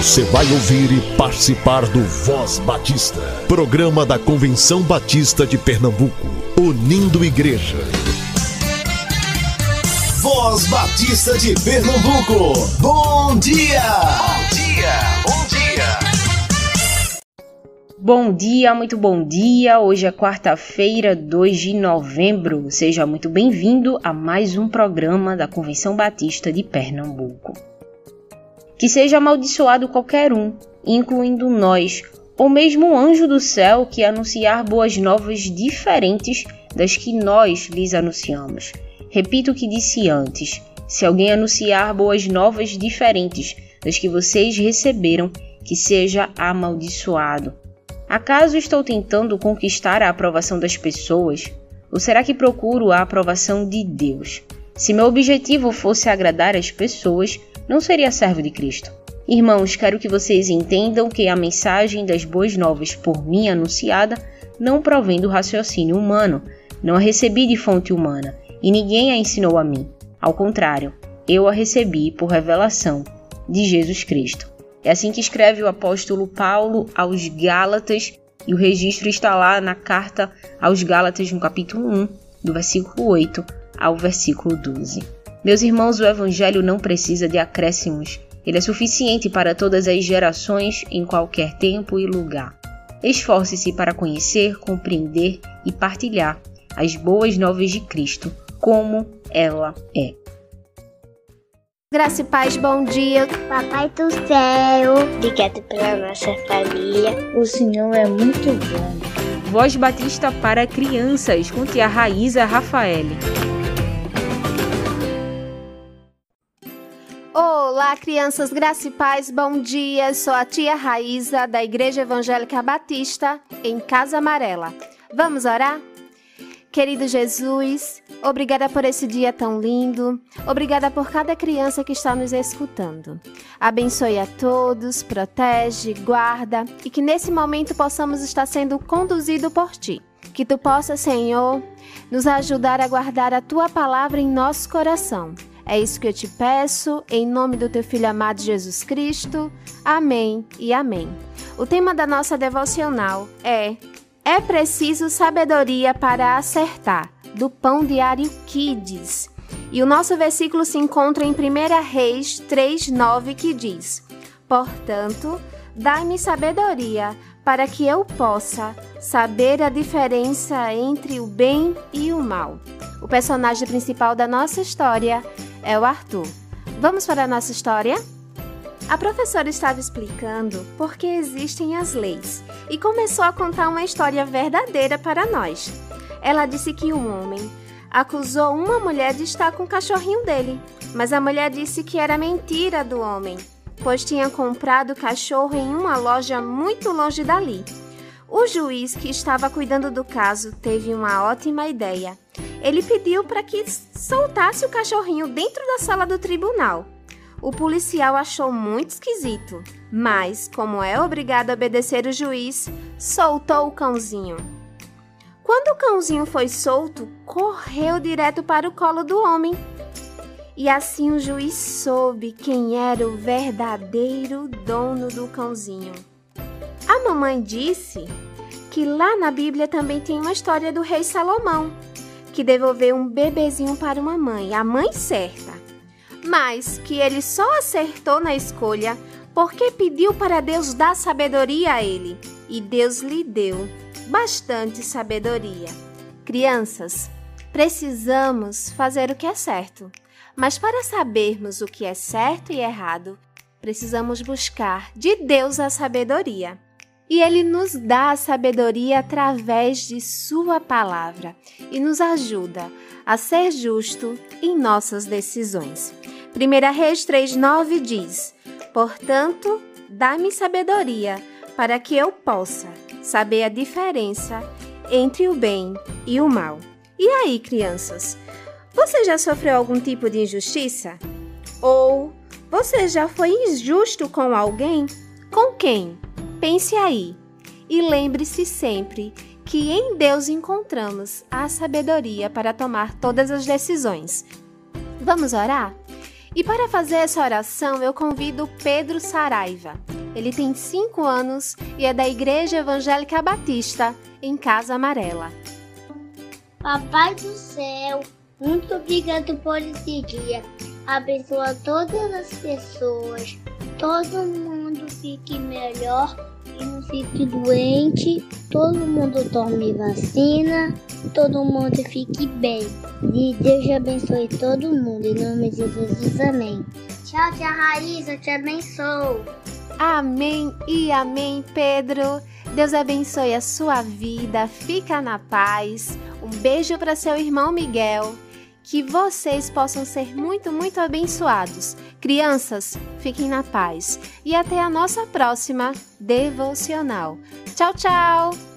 Você vai ouvir e participar do Voz Batista, programa da Convenção Batista de Pernambuco, unindo igreja. Voz Batista de Pernambuco, bom dia! Bom dia, bom dia! Bom dia, muito bom dia. Hoje é quarta-feira, 2 de novembro. Seja muito bem-vindo a mais um programa da Convenção Batista de Pernambuco. Que seja amaldiçoado qualquer um, incluindo nós, ou mesmo o anjo do céu que anunciar boas novas diferentes das que nós lhes anunciamos. Repito o que disse antes: se alguém anunciar boas novas diferentes das que vocês receberam, que seja amaldiçoado. Acaso estou tentando conquistar a aprovação das pessoas? Ou será que procuro a aprovação de Deus? Se meu objetivo fosse agradar as pessoas, não seria servo de Cristo. Irmãos, quero que vocês entendam que a mensagem das boas novas por mim anunciada não provém do raciocínio humano, não a recebi de fonte humana, e ninguém a ensinou a mim. Ao contrário, eu a recebi por revelação de Jesus Cristo. É assim que escreve o apóstolo Paulo aos Gálatas, e o registro está lá na carta aos Gálatas, no capítulo 1, do versículo 8 ao versículo 12. Meus irmãos, o Evangelho não precisa de acréscimos. Ele é suficiente para todas as gerações, em qualquer tempo e lugar. Esforce-se para conhecer, compreender e partilhar as boas novas de Cristo, como ela é. Graça e paz, bom dia. Papai do céu, obrigado pela nossa família. O Senhor é muito bom. Voz Batista para crianças, com tia Raíza Rafael. Olá, crianças, graça e paz, bom dia. Sou a tia Raíza, da Igreja Evangélica Batista, em Casa Amarela. Vamos orar? Querido Jesus, obrigada por esse dia tão lindo. Obrigada por cada criança que está nos escutando. Abençoe a todos, protege, guarda e que nesse momento possamos estar sendo conduzido por ti. Que tu possa, Senhor, nos ajudar a guardar a tua palavra em nosso coração é isso que eu te peço, em nome do teu filho amado Jesus Cristo. Amém e amém. O tema da nossa devocional é É preciso sabedoria para acertar, do Pão Diário Kids. E o nosso versículo se encontra em 1 Reis 3,9 que diz: Portanto, dai-me sabedoria para que eu possa saber a diferença entre o bem e o mal. O personagem principal da nossa história é o Arthur. Vamos para a nossa história? A professora estava explicando por que existem as leis e começou a contar uma história verdadeira para nós. Ela disse que um homem acusou uma mulher de estar com o cachorrinho dele, mas a mulher disse que era mentira do homem, pois tinha comprado o cachorro em uma loja muito longe dali. O juiz que estava cuidando do caso teve uma ótima ideia ele pediu para que soltasse o cachorrinho dentro da sala do tribunal. O policial achou muito esquisito, mas, como é obrigado a obedecer o juiz, soltou o cãozinho. Quando o cãozinho foi solto, correu direto para o colo do homem. E assim o juiz soube quem era o verdadeiro dono do cãozinho. A mamãe disse que lá na Bíblia também tem uma história do rei Salomão que devolveu um bebezinho para uma mãe, a mãe certa, mas que ele só acertou na escolha porque pediu para Deus dar sabedoria a ele, e Deus lhe deu bastante sabedoria. Crianças, precisamos fazer o que é certo, mas para sabermos o que é certo e errado, precisamos buscar de Deus a sabedoria e ele nos dá a sabedoria através de Sua palavra e nos ajuda a ser justo em nossas decisões. 1 Reis 3,9 diz: Portanto, dá-me sabedoria para que eu possa saber a diferença entre o bem e o mal. E aí, crianças? Você já sofreu algum tipo de injustiça? Ou você já foi injusto com alguém? Com quem? Pense aí e lembre-se sempre que em Deus encontramos a sabedoria para tomar todas as decisões. Vamos orar? E para fazer essa oração, eu convido Pedro Saraiva. Ele tem 5 anos e é da Igreja Evangélica Batista, em Casa Amarela. Papai do céu, muito obrigado por esse dia. Abençoa todas as pessoas. Todo mundo fique melhor e não fique doente. Todo mundo tome vacina. Todo mundo fique bem. E Deus abençoe todo mundo. Em nome de Jesus, amém. Tchau, tia Raíssa, te abençoo. Amém e amém, Pedro. Deus abençoe a sua vida. Fica na paz. Um beijo para seu irmão Miguel que vocês possam ser muito, muito abençoados. Crianças, fiquem na paz e até a nossa próxima devocional. Tchau, tchau!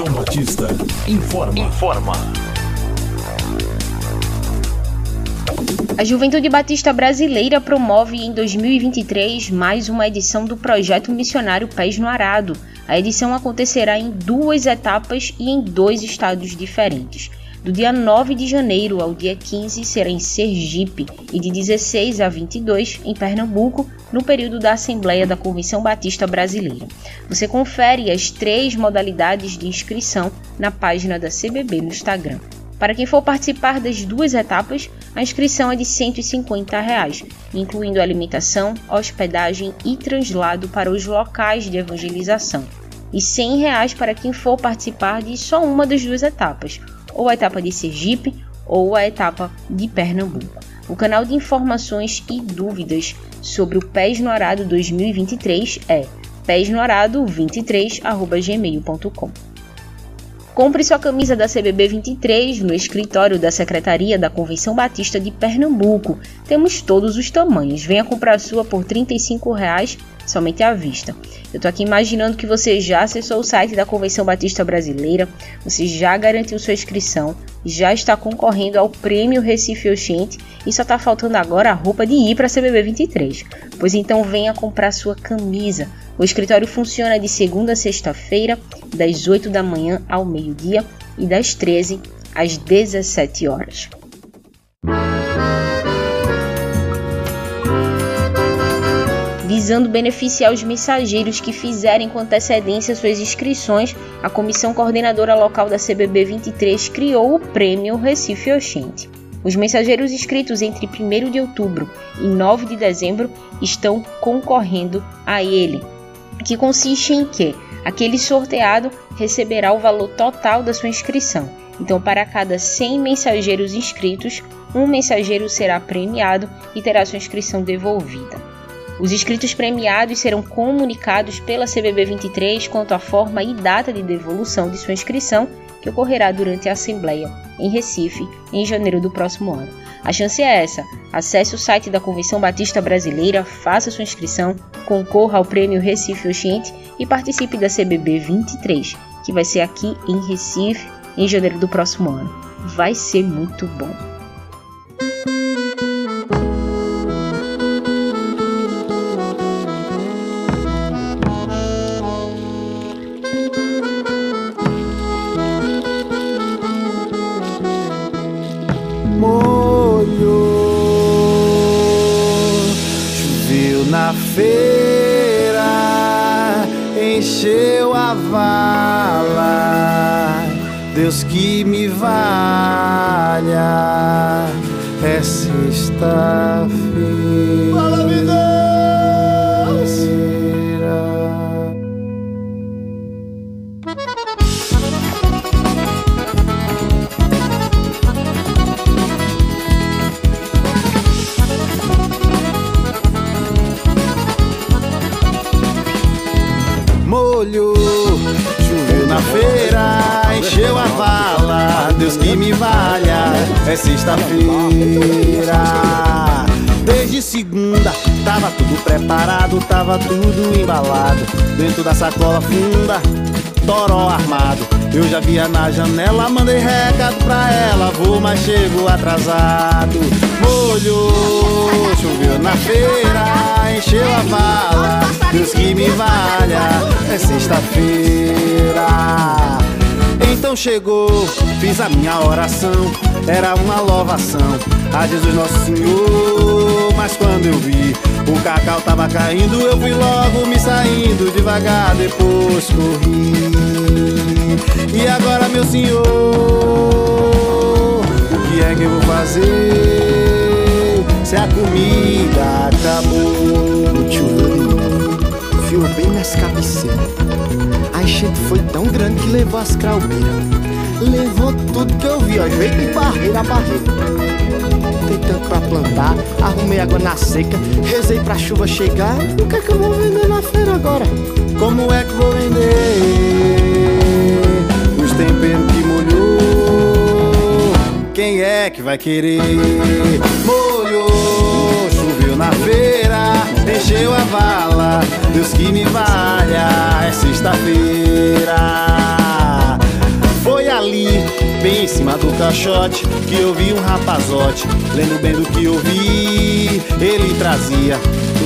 Convenção Batista informa. Informa. A Juventude Batista Brasileira promove em 2023 mais uma edição do projeto missionário Pés no Arado. A edição acontecerá em duas etapas e em dois estados diferentes. Do dia 9 de janeiro ao dia 15 será em Sergipe e de 16 a 22 em Pernambuco, no período da Assembleia da Convenção Batista Brasileira. Você confere as três modalidades de inscrição na página da CBB no Instagram. Para quem for participar das duas etapas, a inscrição é de 150 reais, incluindo alimentação, hospedagem e translado para os locais de evangelização, e 100 reais para quem for participar de só uma das duas etapas, ou a etapa de Sergipe ou a etapa de Pernambuco. O canal de informações e dúvidas sobre o Pés no Arado 2023 é pesnoarado23@gmail.com. Compre sua camisa da CBB 23 no escritório da Secretaria da Convenção Batista de Pernambuco. Temos todos os tamanhos. Venha comprar sua por 35 reais, somente à vista. Eu estou aqui imaginando que você já acessou o site da Convenção Batista Brasileira, você já garantiu sua inscrição, já está concorrendo ao Prêmio Recife Oxente e só está faltando agora a roupa de ir para a CBB 23. Pois então venha comprar sua camisa. O escritório funciona de segunda a sexta-feira, das 8 da manhã ao meio-dia e das 13 às 17 horas. Visando beneficiar os mensageiros que fizerem com antecedência suas inscrições, a Comissão Coordenadora Local da CBB 23 criou o Prêmio Recife Oxente. Os mensageiros inscritos entre 1 de outubro e 9 de dezembro estão concorrendo a ele, que consiste em que aquele sorteado receberá o valor total da sua inscrição. Então, para cada 100 mensageiros inscritos, um mensageiro será premiado e terá sua inscrição devolvida. Os inscritos premiados serão comunicados pela CBB 23 quanto à forma e data de devolução de sua inscrição, que ocorrerá durante a Assembleia em Recife em janeiro do próximo ano. A chance é essa. Acesse o site da Convenção Batista Brasileira, faça sua inscrição, concorra ao Prêmio Recife Oxente e participe da CBB 23, que vai ser aqui em Recife em janeiro do próximo ano. Vai ser muito bom. Feira encheu a vala, Deus que me valha, é sexta-feira. Encheu a vala, Deus que me valha, é sexta-feira. Desde segunda, tava tudo preparado, tava tudo embalado, dentro da sacola funda, toró armado. Eu já via na janela, mandei recado pra ela, vou, mas chego atrasado. Molhou, choveu na feira, encheu a vala, Deus que me valha, é sexta-feira. Então chegou, fiz a minha oração, era uma louvação a Jesus Nosso Senhor. Mas quando eu vi o cacau tava caindo, eu fui logo me saindo devagar, depois corri. E agora, meu Senhor, o que é que eu vou fazer se a comida acabou? Enfiou bem nas cabeceiras a enchente foi tão grande que levou as cralbeiras. Levou tudo que eu vi, ó, veio de barreira a barreira. Tem tanto pra plantar, arrumei água na seca, rezei pra chuva chegar. O que é que eu vou vender na feira agora? Como é que vou vender os temperos que molhou? Quem é que vai querer? Molhou, choveu na feira, encheu a. Deus que me valha, é sexta-feira. Foi ali, bem em cima do caixote, que eu vi um rapazote. Lendo bem do que eu vi, ele trazia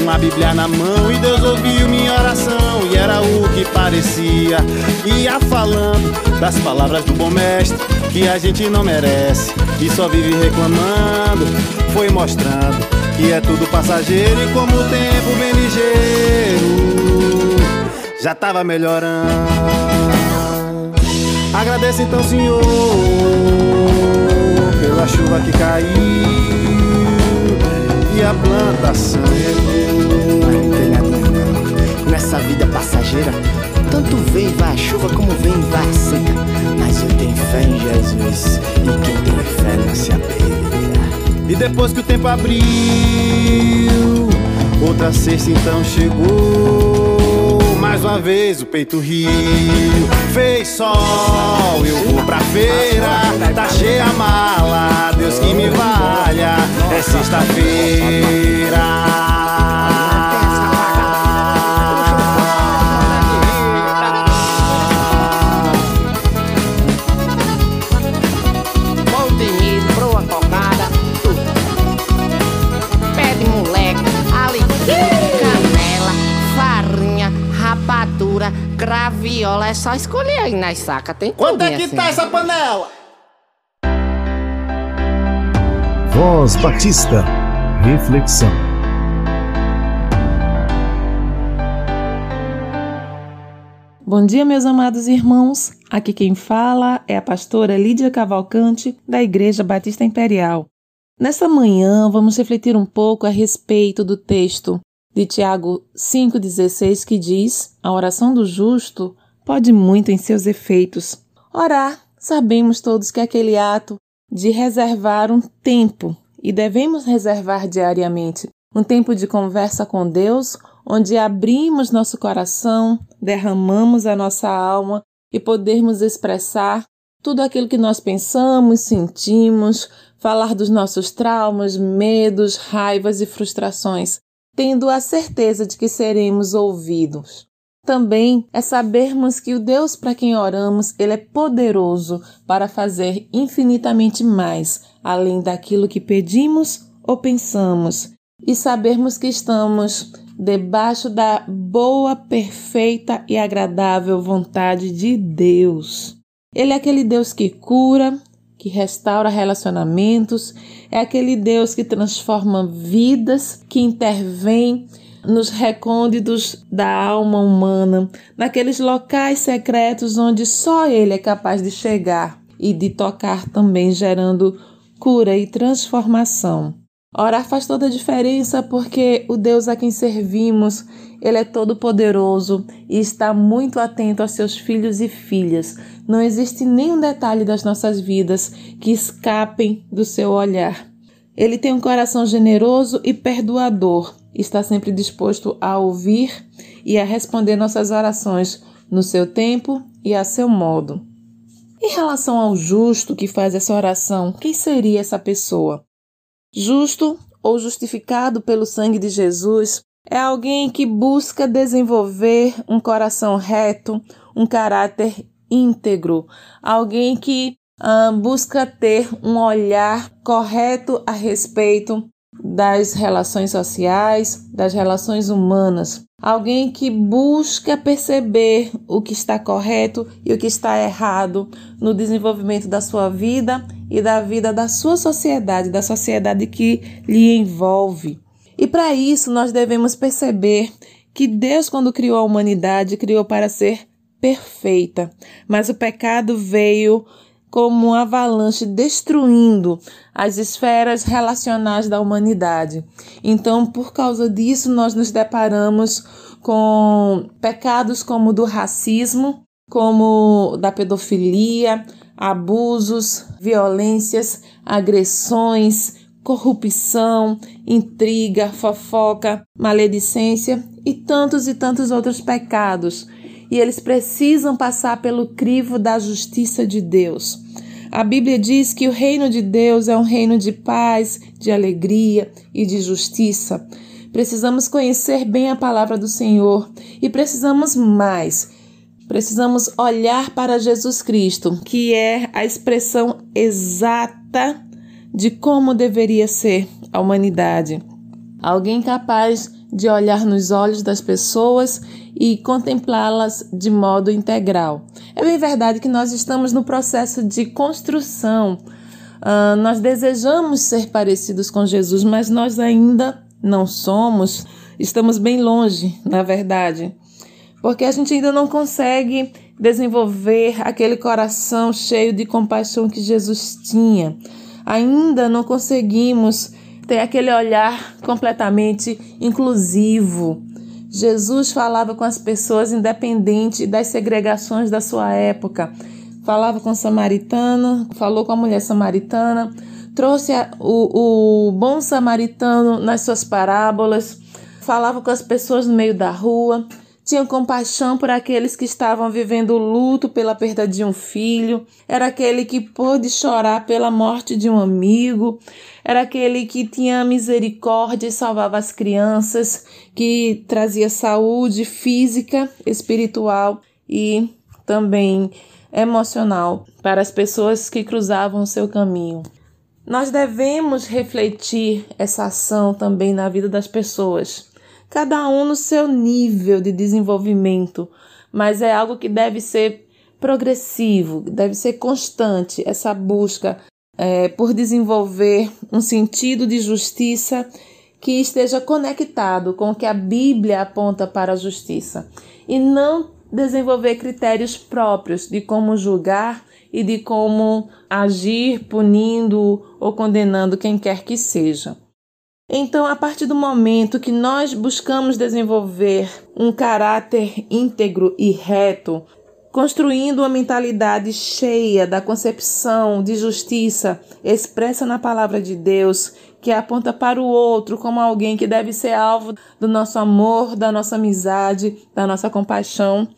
uma Bíblia na mão e Deus ouviu minha oração e era o que parecia. Ia falando das palavras do bom mestre que a gente não merece e só vive reclamando. Foi mostrando que é tudo passageiro e como o tempo vem ligeiro já tava melhorando. Agradeço então, Senhor, pela chuva que caiu e a plantação não. Nessa vida passageira, tanto vem e vai a chuva como vem e vai a seca. Mas eu tenho fé em Jesus e quem tem fé não se apega. E depois que o tempo abriu, outra sexta então chegou. Mais uma vez o peito riu, fez sol, eu vou pra feira, tá cheia a mala, Deus que me valha, é sexta-feira. É só escolher aí nas sacas. Tem Quanto é que assim. tá essa panela? Voz Batista. Reflexão. Bom dia, meus amados irmãos. Aqui quem fala é a pastora Lídia Cavalcante, da Igreja Batista Imperial. Nessa manhã, vamos refletir um pouco a respeito do texto de Tiago 5,16 que diz: A oração do justo pode muito em seus efeitos. Orar, sabemos todos que é aquele ato de reservar um tempo e devemos reservar diariamente um tempo de conversa com Deus, onde abrimos nosso coração, derramamos a nossa alma e podermos expressar tudo aquilo que nós pensamos, sentimos, falar dos nossos traumas, medos, raivas e frustrações, tendo a certeza de que seremos ouvidos. Também é sabermos que o Deus para quem oramos, ele é poderoso para fazer infinitamente mais, além daquilo que pedimos ou pensamos, e sabermos que estamos debaixo da boa, perfeita e agradável vontade de Deus. Ele é aquele Deus que cura, que restaura relacionamentos, é aquele Deus que transforma vidas, que intervém nos recônditos da alma humana, naqueles locais secretos onde só Ele é capaz de chegar e de tocar também, gerando cura e transformação. Orar faz toda a diferença porque o Deus a quem servimos, ele é todo poderoso e está muito atento aos seus filhos e filhas. Não existe nenhum detalhe das nossas vidas que escapem do seu olhar. Ele tem um coração generoso e perdoador, está sempre disposto a ouvir e a responder nossas orações no seu tempo e a seu modo. Em relação ao justo que faz essa oração, quem seria essa pessoa? Justo ou justificado pelo sangue de Jesus é alguém que busca desenvolver um coração reto, um caráter íntegro, alguém que ah, busca ter um olhar correto a respeito das relações sociais, das relações humanas. Alguém que busca perceber o que está correto e o que está errado no desenvolvimento da sua vida e da vida da sua sociedade, da sociedade que lhe envolve. E para isso nós devemos perceber que Deus, quando criou a humanidade, criou para ser perfeita, mas o pecado veio como uma avalanche destruindo as esferas relacionais da humanidade. Então, por causa disso, nós nos deparamos com pecados como o do racismo, como da pedofilia, abusos, violências, agressões, corrupção, intriga, fofoca, maledicência e tantos e tantos outros pecados. E eles precisam passar pelo crivo da justiça de Deus. A Bíblia diz que o reino de Deus é um reino de paz, de alegria e de justiça. Precisamos conhecer bem a palavra do Senhor e precisamos mais. Precisamos olhar para Jesus Cristo, que é a expressão exata de como deveria ser a humanidade. Alguém capaz de olhar nos olhos das pessoas e contemplá-las de modo integral. É bem verdade que nós estamos no processo de construção. Uh, nós desejamos ser parecidos com Jesus, mas nós ainda não somos. Estamos bem longe, na verdade, porque a gente ainda não consegue desenvolver aquele coração cheio de compaixão que Jesus tinha. Ainda não conseguimos ter aquele olhar completamente inclusivo. Jesus falava com as pessoas independente das segregações da sua época. Falava com o samaritano, falou com a mulher samaritana, trouxe o, o bom samaritano nas suas parábolas, falava com as pessoas no meio da rua, tinha compaixão por aqueles que estavam vivendo luto pela perda de um filho, era aquele que pôde chorar pela morte de um amigo, era aquele que tinha misericórdia e salvava as crianças, que trazia saúde física, espiritual e também emocional para as pessoas que cruzavam o seu caminho. Nós devemos refletir essa ação também na vida das pessoas cada um no seu nível de desenvolvimento, mas é algo que deve ser progressivo, deve ser constante essa busca é, por desenvolver um sentido de justiça que esteja conectado com o que a Bíblia aponta para a justiça e não desenvolver critérios próprios de como julgar e de como agir punindo ou condenando quem quer que seja. Então, a partir do momento que nós buscamos desenvolver um caráter íntegro e reto, construindo uma mentalidade cheia da concepção de justiça expressa na palavra de Deus, que aponta para o outro como alguém que deve ser alvo do nosso amor, da nossa amizade, da nossa compaixão.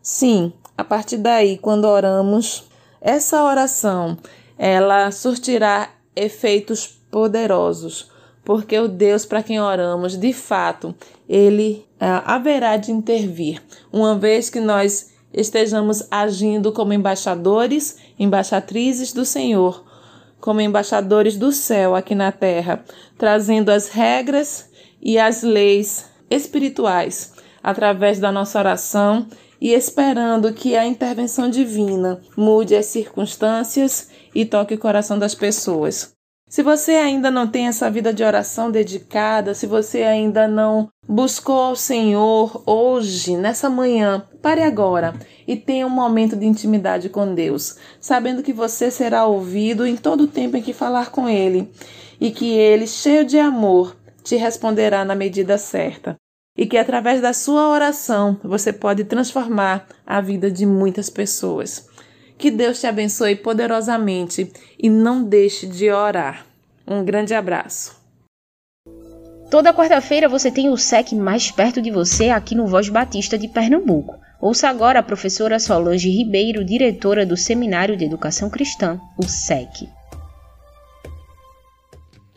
Sim, a partir daí, quando oramos, essa oração, ela surtirá efeitos poderosos porque o Deus para quem oramos, de fato, ele uh, haverá de intervir, uma vez que nós estejamos agindo como embaixadores, embaixatrizes do Senhor, como embaixadores do céu aqui na terra, trazendo as regras e as leis espirituais através da nossa oração e esperando que a intervenção divina mude as circunstâncias e toque o coração das pessoas. Se você ainda não tem essa vida de oração dedicada, se você ainda não buscou ao Senhor hoje, nessa manhã, pare agora e tenha um momento de intimidade com Deus, sabendo que você será ouvido em todo o tempo em que falar com Ele e que Ele, cheio de amor, te responderá na medida certa. E que através da sua oração você pode transformar a vida de muitas pessoas. Que Deus te abençoe poderosamente e não deixe de orar. Um grande abraço. Toda quarta-feira você tem o SEC mais perto de você aqui no Voz Batista de Pernambuco. Ouça agora a professora Solange Ribeiro, diretora do Seminário de Educação Cristã, o SEC.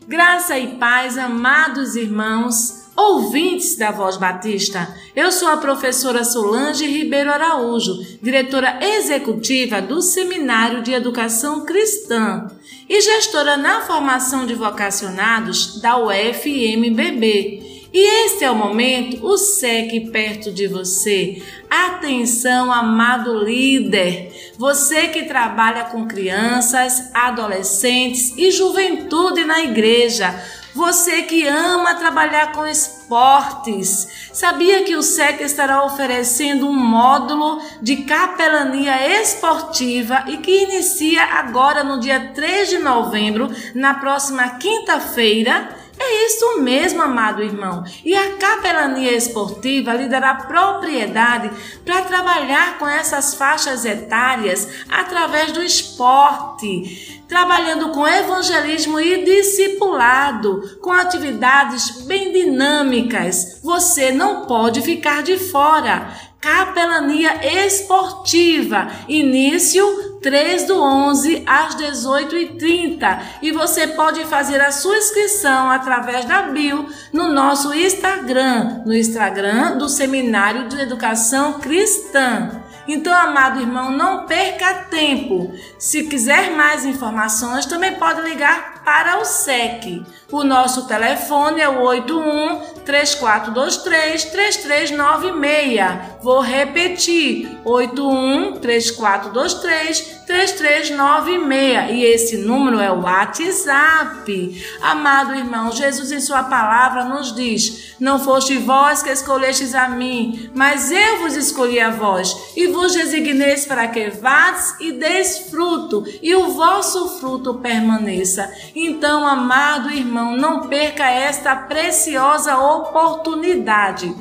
Graça e paz, amados irmãos ouvintes da Voz Batista. Eu sou a professora Solange Ribeiro Araújo, diretora executiva do Seminário de Educação Cristã e gestora na formação de vocacionados da UFMBB. E este é o momento, o SEC perto de você. Atenção, amado líder, você que trabalha com crianças, adolescentes e juventude na igreja você que ama trabalhar com esportes, sabia que o SEC estará oferecendo um módulo de capelania esportiva e que inicia agora no dia 3 de novembro, na próxima quinta-feira? É isso mesmo, amado irmão. E a capelania esportiva lhe dará propriedade para trabalhar com essas faixas etárias através do esporte trabalhando com evangelismo e discipulado, com atividades bem dinâmicas. Você não pode ficar de fora. Capelania Esportiva, início 3 do 11 às 18h30 e você pode fazer a sua inscrição através da bio no nosso Instagram, no Instagram do Seminário de Educação Cristã. Então, amado irmão, não perca tempo. Se quiser mais informações, também pode ligar para o SEC. O nosso telefone é o 81 3423 3396. Vou repetir: 81 3423 3396. E esse número é o WhatsApp. Amado irmão, Jesus em sua palavra nos diz: Não foste vós que escolhestes a mim, mas eu vos escolhi a vós, e vos designeis para que vades e deis fruto, e o vosso fruto permaneça. Então, amado irmão, não perca esta preciosa oportunidade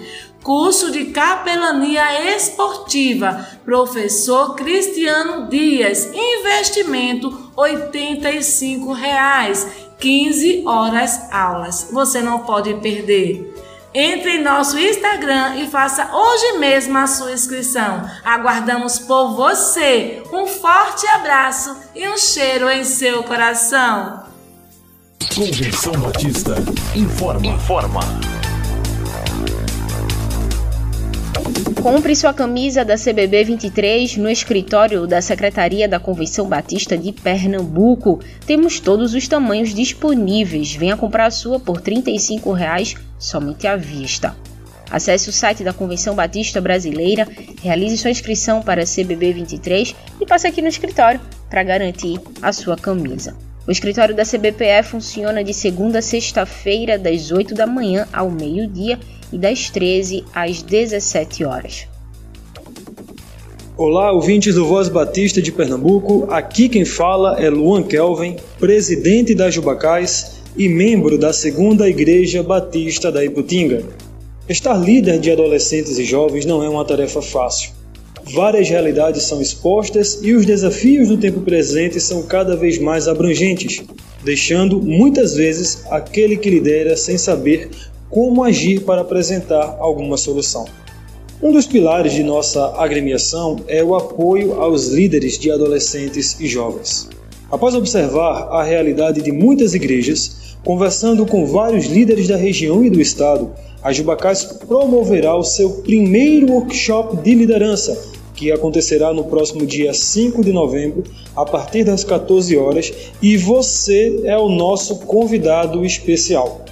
curso de capelania esportiva, professor Cristiano Dias, investimento R$ reais, 15 horas aulas. Você não pode perder. Entre em nosso Instagram e faça hoje mesmo a sua inscrição. Aguardamos por você. Um forte abraço e um cheiro em seu coração. Convenção Batista informa. Informa. Compre sua camisa da CBB 23 no escritório da Secretaria da Convenção Batista de Pernambuco. Temos todos os tamanhos disponíveis. Venha comprar a sua por 35 reais, somente à vista. Acesse o site da Convenção Batista Brasileira, realize sua inscrição para a CBB 23 e passe aqui no escritório para garantir a sua camisa. O escritório da CBPE funciona de segunda a sexta-feira, das 8 da manhã ao meio-dia das 13 às 17 horas. Olá, ouvintes do Voz Batista de Pernambuco. Aqui quem fala é Luan Kelvin, presidente da Jubacais e membro da Segunda Igreja Batista da Iputinga. Estar líder de adolescentes e jovens não é uma tarefa fácil. Várias realidades são expostas e os desafios do tempo presente são cada vez mais abrangentes, deixando muitas vezes aquele que lidera sem saber como agir para apresentar alguma solução. Um dos pilares de nossa agremiação é o apoio aos líderes de adolescentes e jovens. Após observar a realidade de muitas igrejas, conversando com vários líderes da região e do estado, a Jubacás promoverá o seu primeiro workshop de liderança, que acontecerá no próximo dia 5 de novembro, a partir das 14 horas, e você é o nosso convidado especial.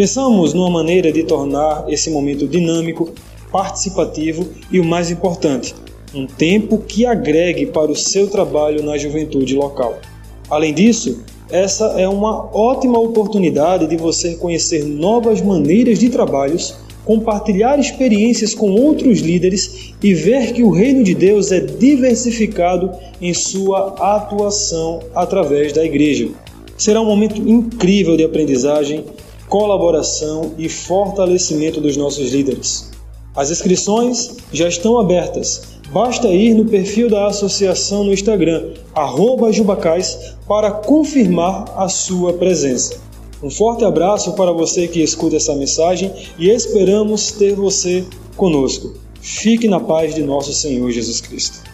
Pensamos numa maneira de tornar esse momento dinâmico, participativo e o mais importante, um tempo que agregue para o seu trabalho na juventude local. Além disso, essa é uma ótima oportunidade de você conhecer novas maneiras de trabalhos, compartilhar experiências com outros líderes e ver que o reino de Deus é diversificado em sua atuação através da igreja. Será um momento incrível de aprendizagem colaboração e fortalecimento dos nossos líderes. As inscrições já estão abertas. Basta ir no perfil da associação no Instagram, Jubacais, para confirmar a sua presença. Um forte abraço para você que escuta essa mensagem e esperamos ter você conosco. Fique na paz de nosso Senhor Jesus Cristo.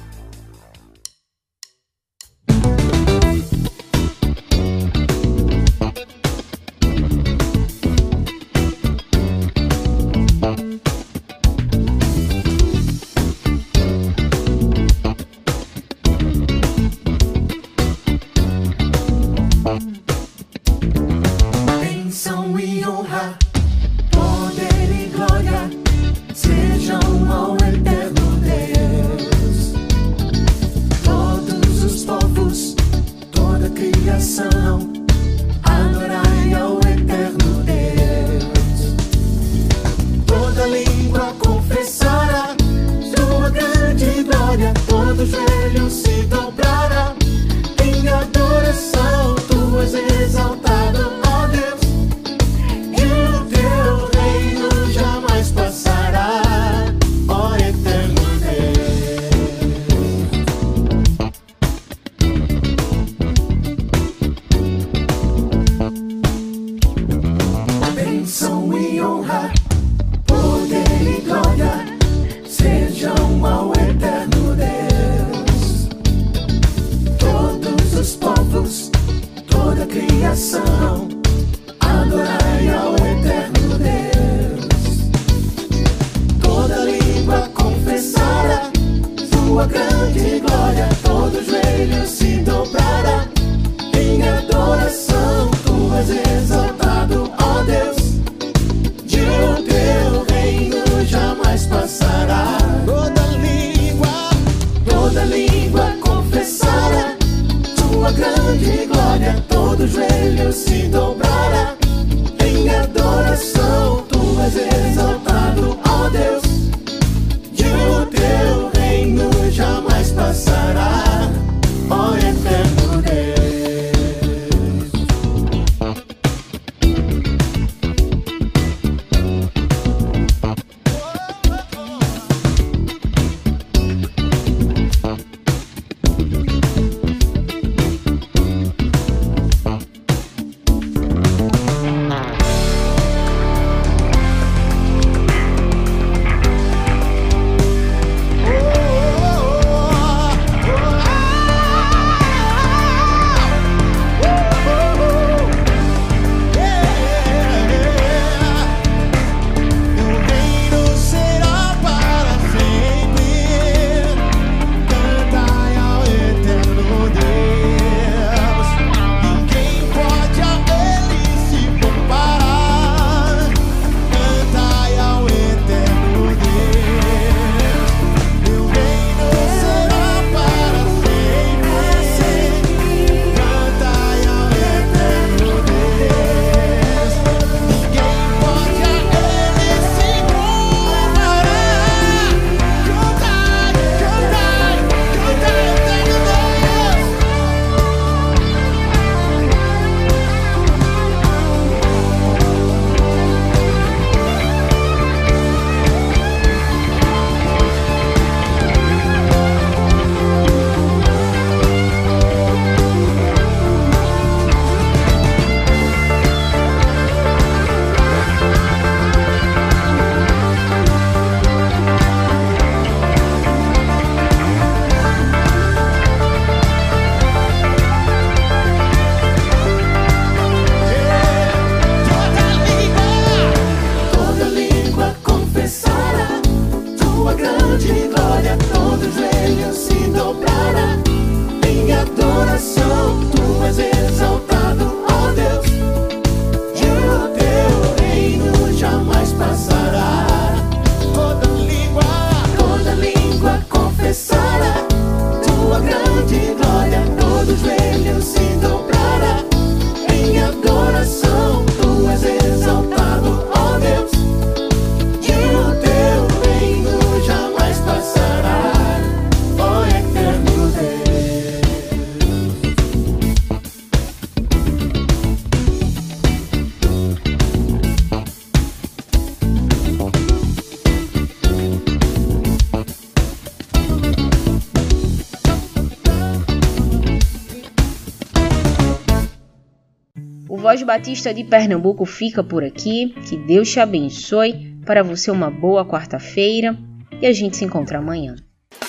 Batista de Pernambuco fica por aqui. Que Deus te abençoe. Para você, uma boa quarta-feira e a gente se encontra amanhã.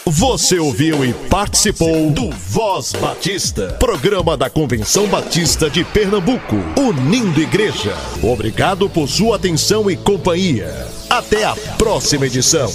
Você ouviu e participou do Voz Batista, programa da Convenção Batista de Pernambuco, unindo igreja. Obrigado por sua atenção e companhia. Até a próxima edição.